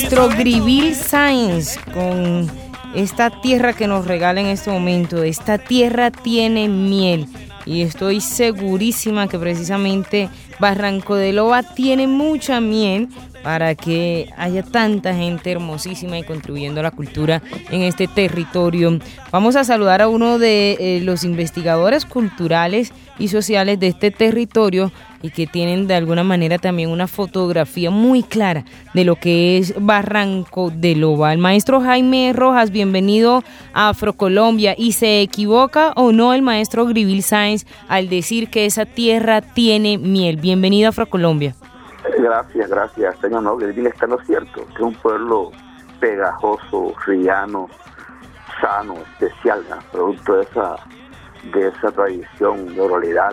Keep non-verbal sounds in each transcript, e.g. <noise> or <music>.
maestro Grivil Sáenz con esta tierra que nos regala en este momento. Esta tierra tiene miel y estoy segurísima que precisamente Barranco de Loba tiene mucha miel para que haya tanta gente hermosísima y contribuyendo a la cultura en este territorio. Vamos a saludar a uno de eh, los investigadores culturales y sociales de este territorio y que tienen de alguna manera también una fotografía muy clara de lo que es Barranco de Loba. El maestro Jaime Rojas, bienvenido a Afrocolombia. ¿Y se equivoca o no el maestro Grivil Sáenz al decir que esa tierra tiene miel? Bienvenido a Afrocolombia. Gracias, gracias, señor No, Grivil está lo cierto, que es un pueblo pegajoso, riano, sano, especial, producto de esa, de esa tradición de oralidad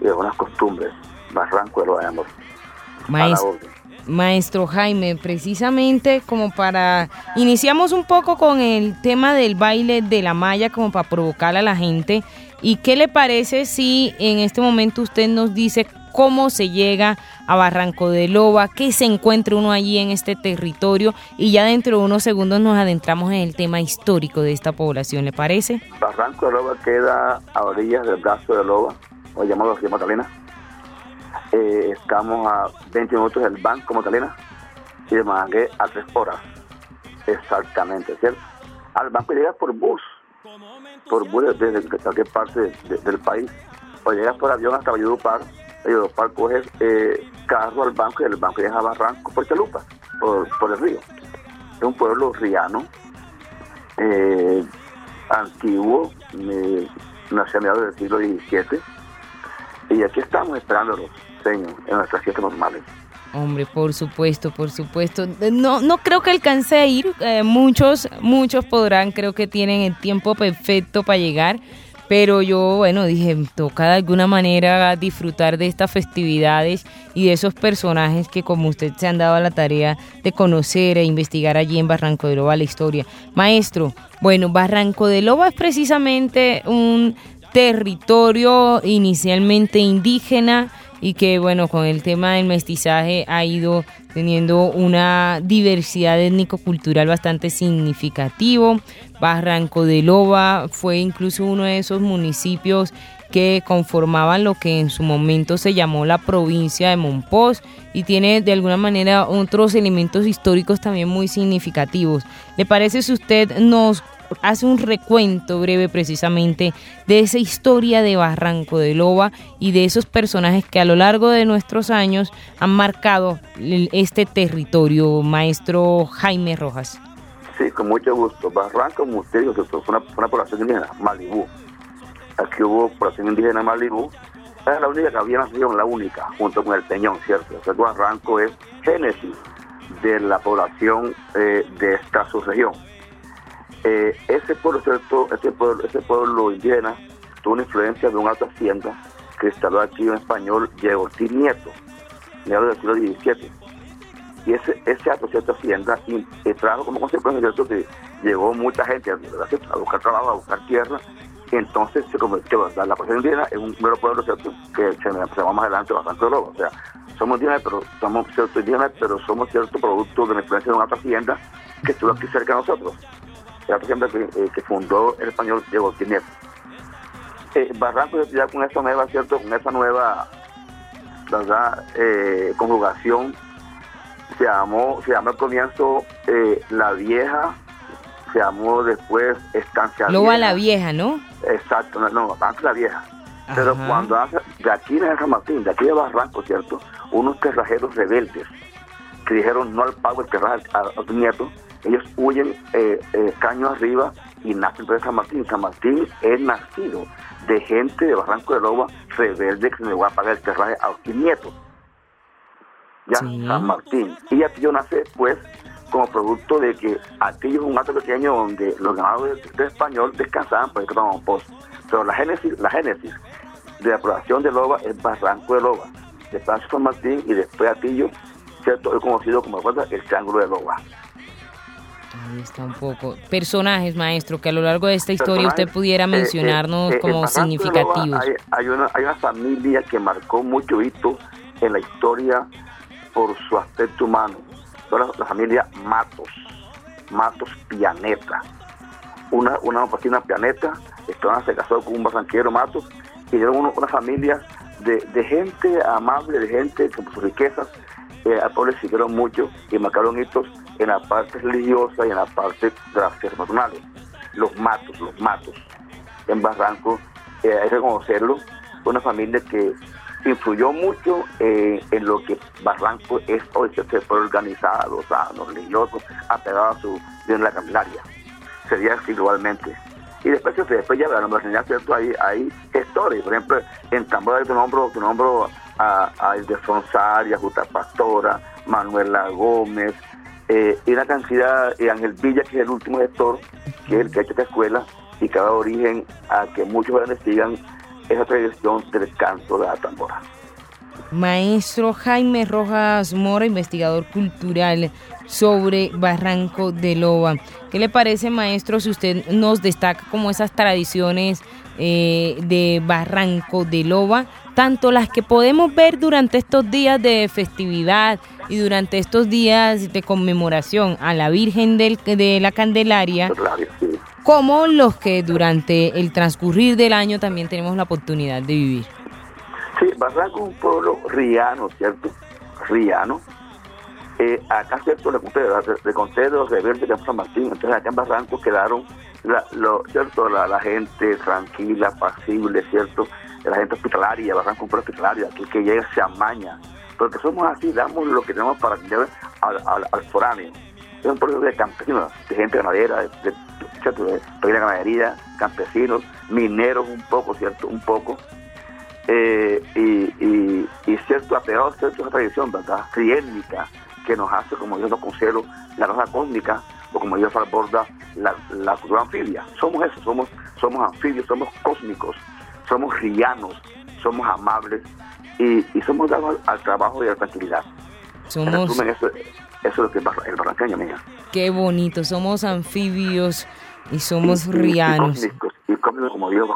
y de buenas costumbres. Barranco de los Amor. Maestro, maestro Jaime, precisamente como para... Iniciamos un poco con el tema del baile de la malla como para provocar a la gente. ¿Y qué le parece si en este momento usted nos dice cómo se llega a Barranco de Loba, qué se encuentra uno allí en este territorio y ya dentro de unos segundos nos adentramos en el tema histórico de esta población, ¿le parece? Barranco de Loba queda a orillas del brazo de Loba, o llamado Río Magdalena, eh, estamos a 20 minutos del Banco Magdalena y de Mangué a 3 horas. Exactamente, ¿cierto? Al banco llegas por bus, por bus desde, cualquier parte del país, o llegas por avión hasta Valledupar, Valledupar coges eh, carro al banco y del banco llegas a Barranco por Chalupa, por, el río. Es un pueblo riano, eh, antiguo, eh, nació del siglo XVII, y aquí estamos esperándolos en nuestras fiestas normales. Hombre, por supuesto, por supuesto. No, no creo que alcance a ir. Eh, muchos, muchos podrán, creo que tienen el tiempo perfecto para llegar. Pero yo, bueno, dije, toca de alguna manera disfrutar de estas festividades y de esos personajes que como usted se han dado la tarea de conocer e investigar allí en Barranco de Loba la historia. Maestro, bueno, Barranco de Loba es precisamente un territorio inicialmente indígena y que bueno, con el tema del mestizaje ha ido teniendo una diversidad étnico-cultural bastante significativo. Barranco de Loba fue incluso uno de esos municipios que conformaban lo que en su momento se llamó la provincia de Monpós y tiene de alguna manera otros elementos históricos también muy significativos. ¿Le parece si usted nos hace un recuento breve precisamente de esa historia de Barranco de Loba y de esos personajes que a lo largo de nuestros años han marcado este territorio, maestro Jaime Rojas. Sí, con mucho gusto. Barranco, como usted dijo, fue una, población indígena, Malibú. Aquí hubo población indígena Malibú. Es la única que había nacido, la única, junto con el Peñón, ¿cierto? O Barranco es génesis de la población eh, de esta subregión. Eh, ese pueblo, ¿cierto? Ese pueblo, ese pueblo indígena tuvo una influencia de un alto hacienda que instaló aquí en español Diego Nieto, mediados del siglo XVII. Y ese, ese alto cierto hacienda y, trajo como consecuencia que llegó mucha gente a, buscar trabajo, a buscar tierra. Entonces se convirtió la, la población indígena en un mero pueblo que se, llama más adelante bastante lobo. O sea, somos indígenas, pero somos cierto indígenas, pero somos cierto producto de la influencia de una alta hacienda que estuvo aquí cerca de nosotros la que, eh, que fundó el español Diego Tinet. Eh, Barranco ya con esa nueva, ¿cierto? Con esa nueva, ¿verdad? Eh, conjugación, se llamó, se llamó al comienzo eh, La Vieja, se llamó después Estancia Loba la Vieja, ¿no? Exacto, no, no antes La Vieja. Pero cuando hace, de aquí en San Martín, de aquí de Barranco, ¿cierto? Unos terrajeros rebeldes que dijeron no al pago del terraje a, a, nietos, ellos huyen eh, eh, caño arriba y nacen de San Martín. San Martín es nacido de gente de Barranco de Loba rebelde que se le va a pagar el terraje a los nietos. Ya, San Martín. Y yo nace, pues, como producto de que aquello es un acto pequeño donde los ganados de, español descansaban por el un post. Pero la génesis, la génesis de la población de Loba es Barranco de Loba, después San Martín y después Atillo, ¿cierto? Es conocido como el Triángulo de Loba. Ahí está un poco. Personajes, maestro, que a lo largo de esta historia usted pudiera eh, mencionarnos eh, eh, como significativos. Hay, una, hay una familia que marcó mucho hito en la historia por su aspecto humano. la, familia Matos, Matos Pianeta. Una, una una pianeta, estaban se casó con un barranquero Matos y dieron una familia de, de, gente amable, de gente con sus riquezas, eh, a todos les siguieron mucho y marcaron hitos en la parte religiosa y en la parte de las. Los matos, los matos. En Barranco, eh, hay que reconocerlo, una familia que influyó mucho eh, en lo que Barranco es hoy, que se fue organizado, sano, religioso, apegado a su en la caminaria. Sería así igualmente. Y después, después ya la ¿cierto? Hay, hay gestores, por ejemplo, en Tambora tu nombro, tu nombro a, a de a Juta Pastora, Manuela Gómez, eh, y una cantidad, y Ángel Villa, que es el último gestor, que es el que ha hecho esta escuela, y que ha dado origen a que muchos jóvenes sigan esa tradición del canto de la tambora. Maestro Jaime Rojas Mora, investigador cultural sobre Barranco de Loba. ¿Qué le parece, maestro, si usted nos destaca como esas tradiciones eh, de Barranco de Loba, tanto las que podemos ver durante estos días de festividad y durante estos días de conmemoración a la Virgen del, de la Candelaria, como los que durante el transcurrir del año también tenemos la oportunidad de vivir. Barranco es un pueblo riano, ¿cierto? Riano. Eh, acá, ¿cierto? Le conté, le conté de los rebeldes de San Martín, entonces acá en Barranco quedaron, la, lo, ¿cierto? La, gente tranquila, pasible, ¿cierto? La gente hospitalaria, Barranco es un pueblo hospitalario, aquí que llega se amaña, porque somos así, damos lo que tenemos para lleve al, al, foráneo. Es un pueblo de campesinos, de gente ganadera, de, de, de pequeña ganadería, campesinos, mineros un poco, ¿cierto? Un poco eh, y, y, cierto apegado a cierta tradición, ¿verdad? Triétnica, que nos hace, como yo lo considero, la raza cósmica, o como yo aborda la, la cultura anfibia. Somos eso, somos, somos anfibios, somos cósmicos, somos rianos, somos amables y, y somos dados al, trabajo y a la tranquilidad. Somos... eso, es lo que es el barranqueño, mía. Qué bonito, somos anfibios y somos rianos como Dios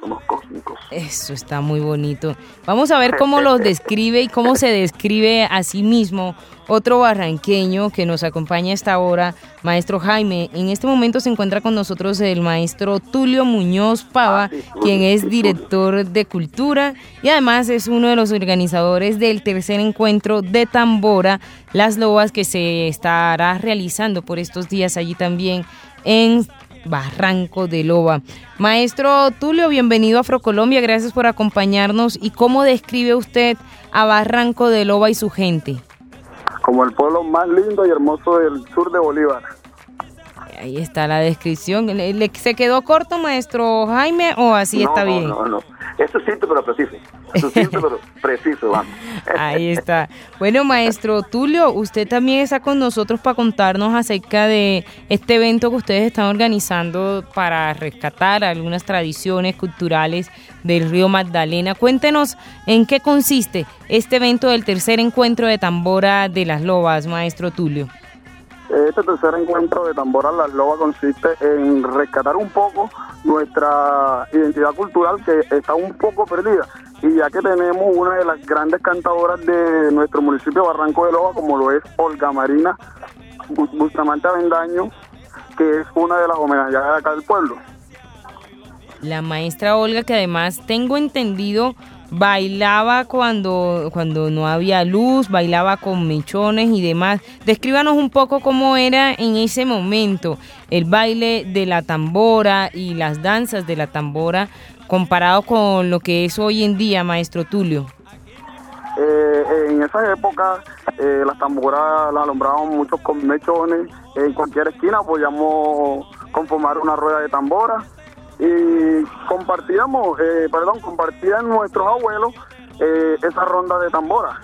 somos cósmicos. Eso está muy bonito. Vamos a ver cómo los <laughs> describe y cómo se describe a sí mismo otro barranqueño que nos acompaña a esta hora, maestro Jaime. En este momento se encuentra con nosotros el maestro Tulio Muñoz Pava, ah, quien es director de cultura y además es uno de los organizadores del tercer encuentro de Tambora, Las Lobas, que se estará realizando por estos días allí también en Barranco de Loba. Maestro Tulio, bienvenido a Afrocolombia, gracias por acompañarnos. ¿Y cómo describe usted a Barranco de Loba y su gente? Como el pueblo más lindo y hermoso del sur de Bolívar. Ahí está la descripción. ¿Se quedó corto, maestro Jaime, o así está bien? No, no, eso es simple pero preciso. <laughs> Preciso, vamos. <laughs> Ahí está. Bueno, maestro Tulio, usted también está con nosotros para contarnos acerca de este evento que ustedes están organizando para rescatar algunas tradiciones culturales del río Magdalena. Cuéntenos en qué consiste este evento del tercer encuentro de tambora de las lobas, maestro Tulio. Este tercer encuentro de Tambora Las Lobas consiste en rescatar un poco nuestra identidad cultural que está un poco perdida. Y ya que tenemos una de las grandes cantadoras de nuestro municipio Barranco de Loba, como lo es Olga Marina Bustamante Avendaño, que es una de las homenajeadas acá del pueblo. La maestra Olga, que además tengo entendido bailaba cuando, cuando no había luz, bailaba con mechones y demás. Descríbanos un poco cómo era en ese momento el baile de la tambora y las danzas de la tambora comparado con lo que es hoy en día, maestro Tulio. Eh, en esa época eh, las tamboras las alumbraban muchos con mechones. En cualquier esquina podíamos conformar una rueda de tambora y compartíamos, eh, perdón, compartían nuestros abuelos eh, esa ronda de tambora.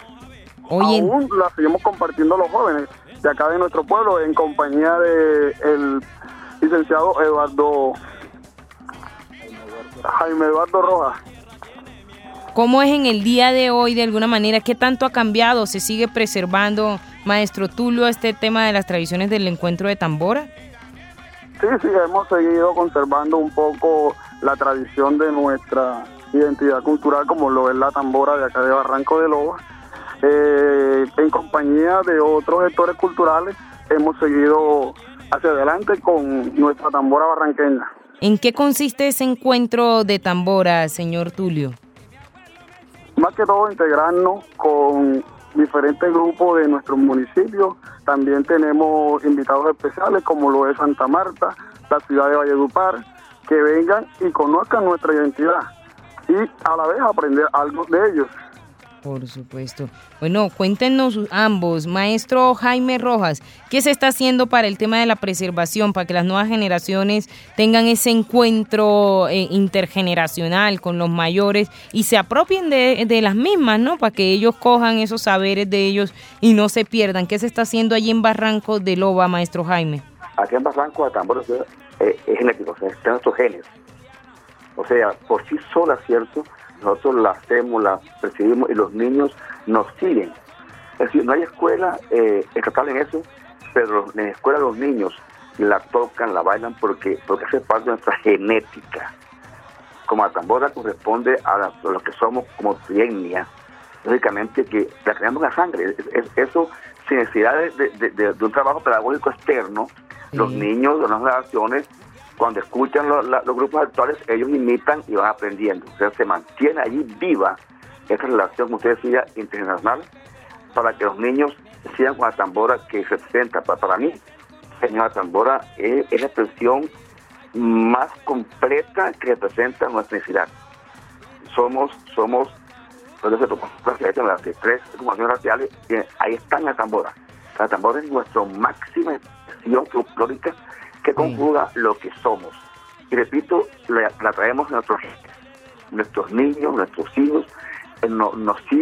Aún la seguimos compartiendo los jóvenes de acá de nuestro pueblo en compañía de el licenciado Eduardo Jaime Eduardo Rojas. ¿Cómo es en el día de hoy de alguna manera? ¿Qué tanto ha cambiado? ¿Se sigue preservando, maestro Tulio, este tema de las tradiciones del encuentro de tambora? Sí, sí, hemos seguido conservando un poco la tradición de nuestra identidad cultural, como lo es la tambora de acá de Barranco de Loba. eh, en compañía de otros sectores culturales, hemos seguido hacia adelante con nuestra tambora barranqueña. ¿En qué consiste ese encuentro de tambora, señor Tulio? Más que todo integrarnos con diferentes grupos de nuestros municipios. También tenemos invitados especiales como lo es Santa Marta, la ciudad de Valledupar, que vengan y conozcan nuestra identidad y a la vez aprender algo de ellos. Por supuesto. Bueno, cuéntenos ambos, maestro Jaime Rojas, ¿qué se está haciendo para el tema de la preservación, para que las nuevas generaciones tengan ese encuentro eh, intergeneracional con los mayores y se apropien de, las mismas, ¿no? Para que ellos cojan esos saberes de ellos y no se pierdan. ¿Qué se está haciendo allí en Barranco de Loba, maestro Jaime? Aquí en Barranco de Tambor eh, es genético, o sea, están nuestros genes. O sea, por sí sola, ¿cierto? Nosotros la hacemos, la percibimos y los niños nos siguen. Es decir, no hay escuela eh, estatal en eso, pero en la escuela los niños la tocan, la bailan porque, porque hace parte de nuestra genética. Como la tambora corresponde a, lo que somos como triennia, lógicamente que la creamos en la sangre. eso sin necesidad de, un trabajo pedagógico externo, los niños de las generaciones cuando escuchan los grupos actuales, ellos imitan y van aprendiendo. O sea, se mantiene allí viva esa relación, como usted decía, internacional, para que los niños sigan con la tambora que representa. Para, para mí, la tambora es, la expresión más completa que representa nuestra necesidad. Somos, somos, las tres formaciones raciales, ahí está la tambora. La tambora es nuestra máxima expresión folclórica que conjuga lo que somos. Y repito, la, traemos a nuestros, nuestros niños, nuestros hijos, nos siguen